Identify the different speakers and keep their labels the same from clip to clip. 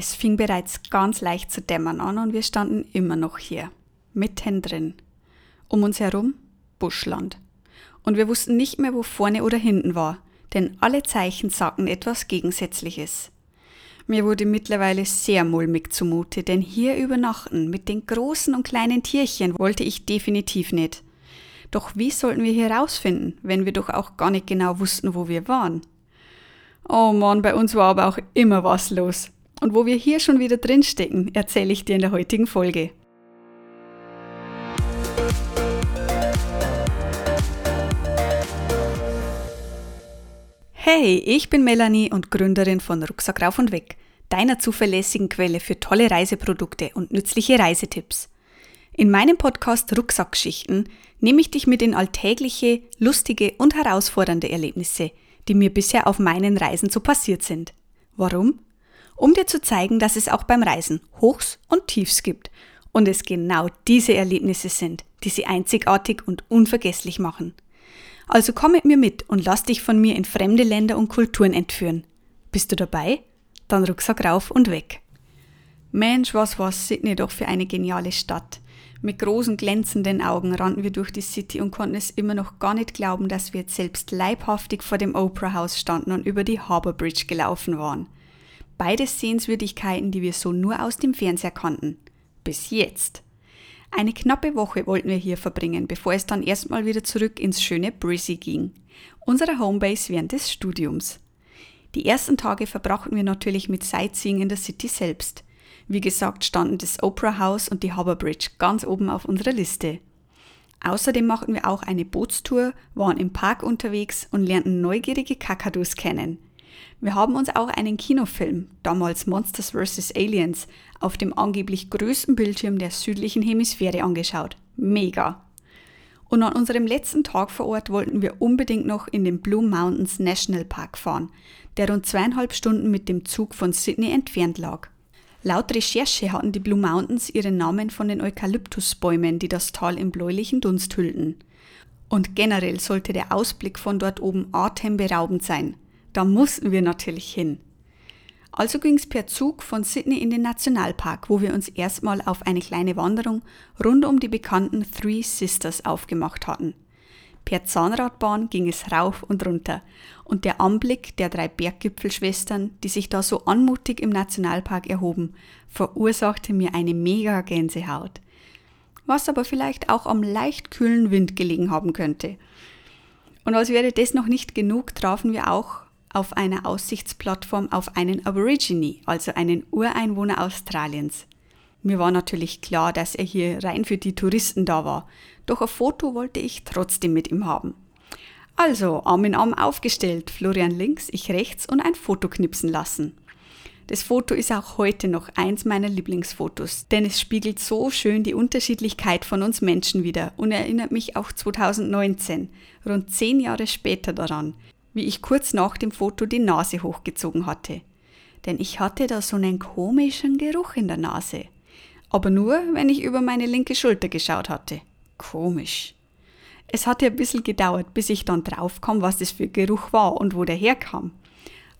Speaker 1: Es fing bereits ganz leicht zu dämmern an und wir standen immer noch hier, mittendrin. Um uns herum Buschland. Und wir wussten nicht mehr, wo vorne oder hinten war, denn alle Zeichen sagten etwas Gegensätzliches. Mir wurde mittlerweile sehr mulmig zumute, denn hier übernachten mit den großen und kleinen Tierchen wollte ich definitiv nicht. Doch wie sollten wir hier rausfinden, wenn wir doch auch gar nicht genau wussten, wo wir waren? Oh Mann, bei uns war aber auch immer was los. Und wo wir hier schon wieder drinstecken, erzähle ich dir in der heutigen Folge. Hey, ich bin Melanie und Gründerin von Rucksack rauf und weg, deiner zuverlässigen Quelle für tolle Reiseprodukte und nützliche Reisetipps. In meinem Podcast Rucksackgeschichten nehme ich dich mit in alltägliche, lustige und herausfordernde Erlebnisse, die mir bisher auf meinen Reisen so passiert sind. Warum? Um dir zu zeigen, dass es auch beim Reisen Hochs und Tiefs gibt und es genau diese Erlebnisse sind, die sie einzigartig und unvergesslich machen. Also komm mit mir mit und lass dich von mir in fremde Länder und Kulturen entführen. Bist du dabei? Dann Rucksack rauf und weg. Mensch, was war Sydney doch für eine geniale Stadt. Mit großen glänzenden Augen rannten wir durch die City und konnten es immer noch gar nicht glauben, dass wir jetzt selbst leibhaftig vor dem Opera House standen und über die Harbour Bridge gelaufen waren. Beides Sehenswürdigkeiten, die wir so nur aus dem Fernseher kannten. Bis jetzt. Eine knappe Woche wollten wir hier verbringen, bevor es dann erstmal wieder zurück ins schöne Brizzy ging, unsere Homebase während des Studiums. Die ersten Tage verbrachten wir natürlich mit Sightseeing in der City selbst. Wie gesagt, standen das Opera House und die Harbour Bridge ganz oben auf unserer Liste. Außerdem machten wir auch eine Bootstour, waren im Park unterwegs und lernten neugierige Kakadus kennen. Wir haben uns auch einen Kinofilm, damals Monsters vs. Aliens, auf dem angeblich größten Bildschirm der südlichen Hemisphäre angeschaut. Mega! Und an unserem letzten Tag vor Ort wollten wir unbedingt noch in den Blue Mountains National Park fahren, der rund zweieinhalb Stunden mit dem Zug von Sydney entfernt lag. Laut Recherche hatten die Blue Mountains ihren Namen von den Eukalyptusbäumen, die das Tal in bläulichen Dunst hüllten. Und generell sollte der Ausblick von dort oben atemberaubend sein. Da mussten wir natürlich hin. Also ging es per Zug von Sydney in den Nationalpark, wo wir uns erstmal auf eine kleine Wanderung rund um die bekannten Three Sisters aufgemacht hatten. Per Zahnradbahn ging es rauf und runter und der Anblick der drei Berggipfelschwestern, die sich da so anmutig im Nationalpark erhoben, verursachte mir eine mega Gänsehaut. Was aber vielleicht auch am leicht kühlen Wind gelegen haben könnte. Und als wäre das noch nicht genug, trafen wir auch auf einer Aussichtsplattform auf einen Aborigine, also einen Ureinwohner Australiens. Mir war natürlich klar, dass er hier rein für die Touristen da war, doch ein Foto wollte ich trotzdem mit ihm haben. Also Arm in Arm aufgestellt, Florian links, ich rechts und ein Foto knipsen lassen. Das Foto ist auch heute noch eins meiner Lieblingsfotos, denn es spiegelt so schön die Unterschiedlichkeit von uns Menschen wieder und erinnert mich auch 2019, rund zehn Jahre später daran, wie ich kurz nach dem Foto die Nase hochgezogen hatte. Denn ich hatte da so einen komischen Geruch in der Nase. Aber nur, wenn ich über meine linke Schulter geschaut hatte. Komisch. Es hatte ein bisschen gedauert, bis ich dann draufkam, was das für Geruch war und wo der herkam.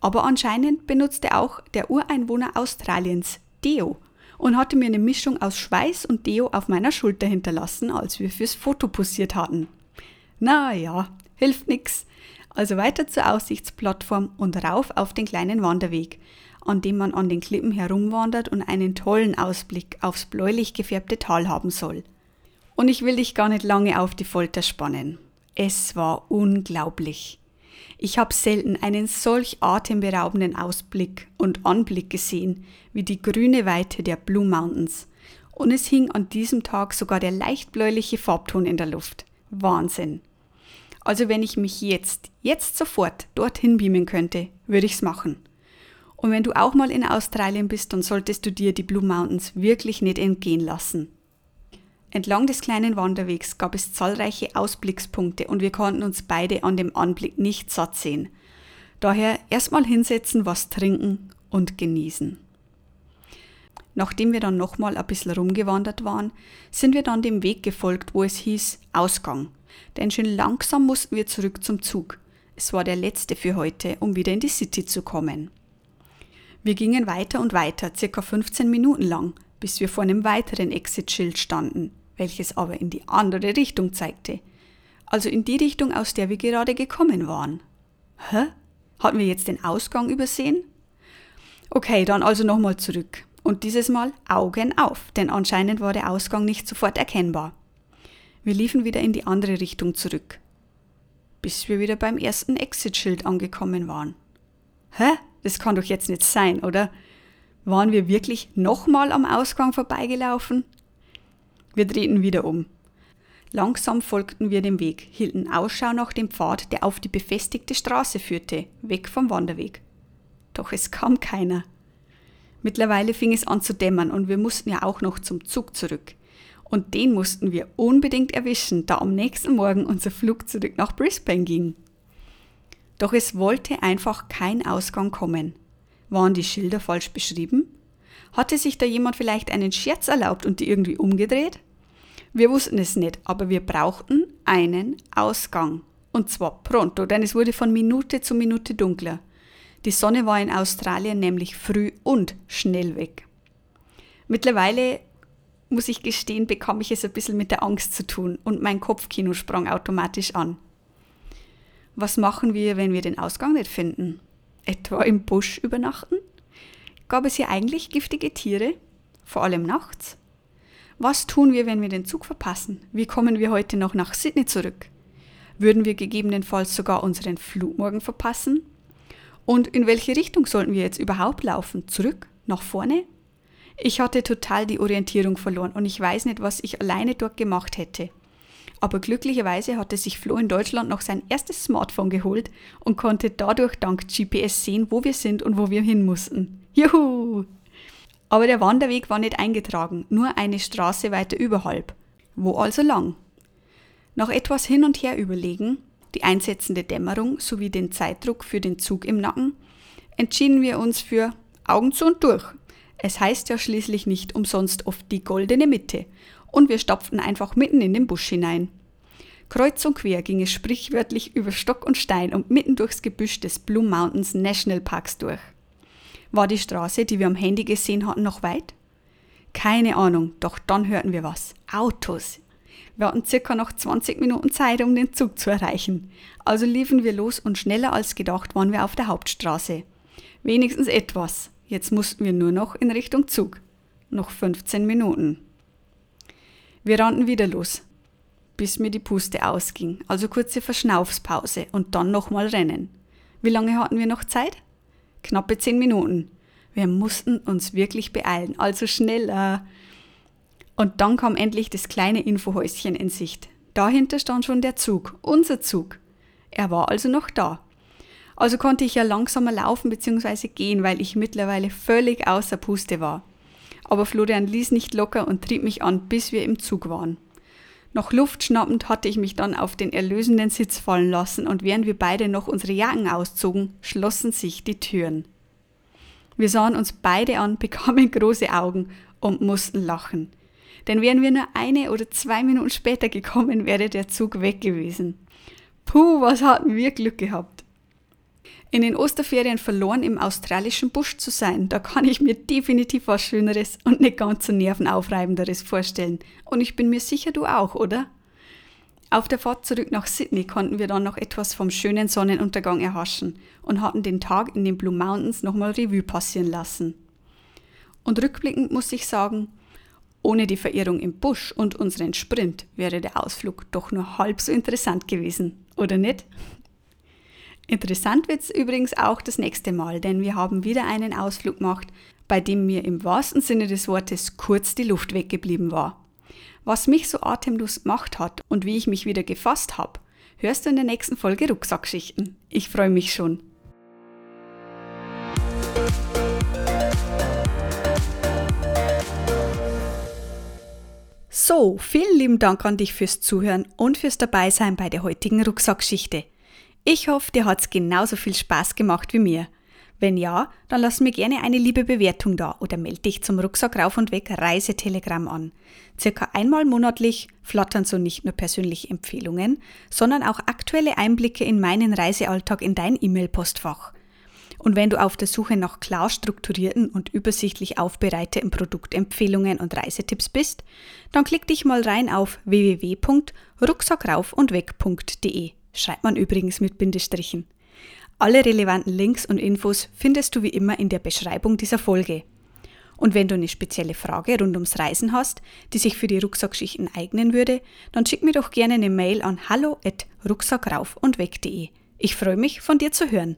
Speaker 1: Aber anscheinend benutzte auch der Ureinwohner Australiens Deo und hatte mir eine Mischung aus Schweiß und Deo auf meiner Schulter hinterlassen, als wir fürs Foto posiert hatten. Na ja, hilft nix. Also weiter zur Aussichtsplattform und rauf auf den kleinen Wanderweg, an dem man an den Klippen herumwandert und einen tollen Ausblick aufs bläulich gefärbte Tal haben soll. Und ich will dich gar nicht lange auf die Folter spannen. Es war unglaublich. Ich habe selten einen solch atemberaubenden Ausblick und Anblick gesehen wie die grüne Weite der Blue Mountains. Und es hing an diesem Tag sogar der leicht bläuliche Farbton in der Luft. Wahnsinn. Also wenn ich mich jetzt, jetzt sofort dorthin beamen könnte, würde ich's machen. Und wenn du auch mal in Australien bist, dann solltest du dir die Blue Mountains wirklich nicht entgehen lassen. Entlang des kleinen Wanderwegs gab es zahlreiche Ausblickspunkte und wir konnten uns beide an dem Anblick nicht satt sehen. Daher erstmal hinsetzen, was trinken und genießen. Nachdem wir dann nochmal ein bisschen rumgewandert waren, sind wir dann dem Weg gefolgt, wo es hieß Ausgang. Denn schon langsam mussten wir zurück zum Zug. Es war der letzte für heute, um wieder in die City zu kommen. Wir gingen weiter und weiter, circa 15 Minuten lang, bis wir vor einem weiteren Exit-Schild standen, welches aber in die andere Richtung zeigte. Also in die Richtung, aus der wir gerade gekommen waren. Hä? Hatten wir jetzt den Ausgang übersehen? Okay, dann also nochmal zurück. Und dieses Mal Augen auf, denn anscheinend war der Ausgang nicht sofort erkennbar. Wir liefen wieder in die andere Richtung zurück, bis wir wieder beim ersten Exit-Schild angekommen waren. Hä? Das kann doch jetzt nicht sein, oder? Waren wir wirklich nochmal am Ausgang vorbeigelaufen? Wir drehten wieder um. Langsam folgten wir dem Weg, hielten Ausschau nach dem Pfad, der auf die befestigte Straße führte, weg vom Wanderweg. Doch es kam keiner. Mittlerweile fing es an zu dämmern und wir mussten ja auch noch zum Zug zurück. Und den mussten wir unbedingt erwischen, da am nächsten Morgen unser Flug zurück nach Brisbane ging. Doch es wollte einfach kein Ausgang kommen. Waren die Schilder falsch beschrieben? Hatte sich da jemand vielleicht einen Scherz erlaubt und die irgendwie umgedreht? Wir wussten es nicht, aber wir brauchten einen Ausgang. Und zwar pronto, denn es wurde von Minute zu Minute dunkler. Die Sonne war in Australien nämlich früh und schnell weg. Mittlerweile, muss ich gestehen, bekam ich es ein bisschen mit der Angst zu tun und mein Kopfkino sprang automatisch an. Was machen wir, wenn wir den Ausgang nicht finden? Etwa im Busch übernachten? Gab es hier eigentlich giftige Tiere? Vor allem nachts? Was tun wir, wenn wir den Zug verpassen? Wie kommen wir heute noch nach Sydney zurück? Würden wir gegebenenfalls sogar unseren Flug morgen verpassen? Und in welche Richtung sollten wir jetzt überhaupt laufen? Zurück? Nach vorne? Ich hatte total die Orientierung verloren und ich weiß nicht, was ich alleine dort gemacht hätte. Aber glücklicherweise hatte sich Flo in Deutschland noch sein erstes Smartphone geholt und konnte dadurch dank GPS sehen, wo wir sind und wo wir hin mussten. Juhu! Aber der Wanderweg war nicht eingetragen, nur eine Straße weiter überhalb. Wo also lang? Nach etwas hin und her überlegen, die einsetzende Dämmerung sowie den Zeitdruck für den Zug im Nacken, entschieden wir uns für Augen zu und durch. Es heißt ja schließlich nicht umsonst oft die goldene Mitte, und wir stapften einfach mitten in den Busch hinein. Kreuz und quer ging es sprichwörtlich über Stock und Stein und mitten durchs Gebüsch des Blue Mountains National Parks durch. War die Straße, die wir am Handy gesehen hatten, noch weit? Keine Ahnung, doch dann hörten wir was. Autos. Wir hatten circa noch 20 Minuten Zeit, um den Zug zu erreichen. Also liefen wir los und schneller als gedacht waren wir auf der Hauptstraße. Wenigstens etwas. Jetzt mussten wir nur noch in Richtung Zug. Noch 15 Minuten. Wir rannten wieder los, bis mir die Puste ausging, also kurze Verschnaufspause und dann nochmal rennen. Wie lange hatten wir noch Zeit? Knappe zehn Minuten. Wir mussten uns wirklich beeilen, also schneller. Und dann kam endlich das kleine Infohäuschen in Sicht. Dahinter stand schon der Zug, unser Zug. Er war also noch da. Also konnte ich ja langsamer laufen bzw. gehen, weil ich mittlerweile völlig außer Puste war. Aber Florian ließ nicht locker und trieb mich an, bis wir im Zug waren. Noch Luft schnappend hatte ich mich dann auf den erlösenden Sitz fallen lassen und während wir beide noch unsere Jacken auszogen, schlossen sich die Türen. Wir sahen uns beide an, bekamen große Augen und mussten lachen. Denn wären wir nur eine oder zwei Minuten später gekommen, wäre der Zug weg gewesen. Puh, was hatten wir Glück gehabt in den Osterferien verloren im australischen Busch zu sein, da kann ich mir definitiv was Schöneres und nicht ganz so nervenaufreibenderes vorstellen. Und ich bin mir sicher, du auch, oder? Auf der Fahrt zurück nach Sydney konnten wir dann noch etwas vom schönen Sonnenuntergang erhaschen und hatten den Tag in den Blue Mountains nochmal Revue passieren lassen. Und rückblickend muss ich sagen, ohne die Verirrung im Busch und unseren Sprint wäre der Ausflug doch nur halb so interessant gewesen, oder nicht? Interessant wird es übrigens auch das nächste Mal, denn wir haben wieder einen Ausflug gemacht, bei dem mir im wahrsten Sinne des Wortes kurz die Luft weggeblieben war. Was mich so atemlos gemacht hat und wie ich mich wieder gefasst habe, hörst du in der nächsten Folge Rucksackschichten. Ich freue mich schon. So, vielen lieben Dank an dich fürs Zuhören und fürs Dabeisein bei der heutigen Rucksackschichte. Ich hoffe, dir hat's genauso viel Spaß gemacht wie mir. Wenn ja, dann lass mir gerne eine liebe Bewertung da oder melde dich zum Rucksack rauf und weg Reisetelegramm an. Circa einmal monatlich flattern so nicht nur persönliche Empfehlungen, sondern auch aktuelle Einblicke in meinen Reisealltag in dein E-Mail-Postfach. Und wenn du auf der Suche nach klar strukturierten und übersichtlich aufbereiteten Produktempfehlungen und Reisetipps bist, dann klick dich mal rein auf www.rucksackraufundweg.de. Schreibt man übrigens mit Bindestrichen. Alle relevanten Links und Infos findest du wie immer in der Beschreibung dieser Folge. Und wenn du eine spezielle Frage rund ums Reisen hast, die sich für die Rucksackschichten eignen würde, dann schick mir doch gerne eine Mail an hallo@rucksackraufundweg.de. Ich freue mich, von dir zu hören.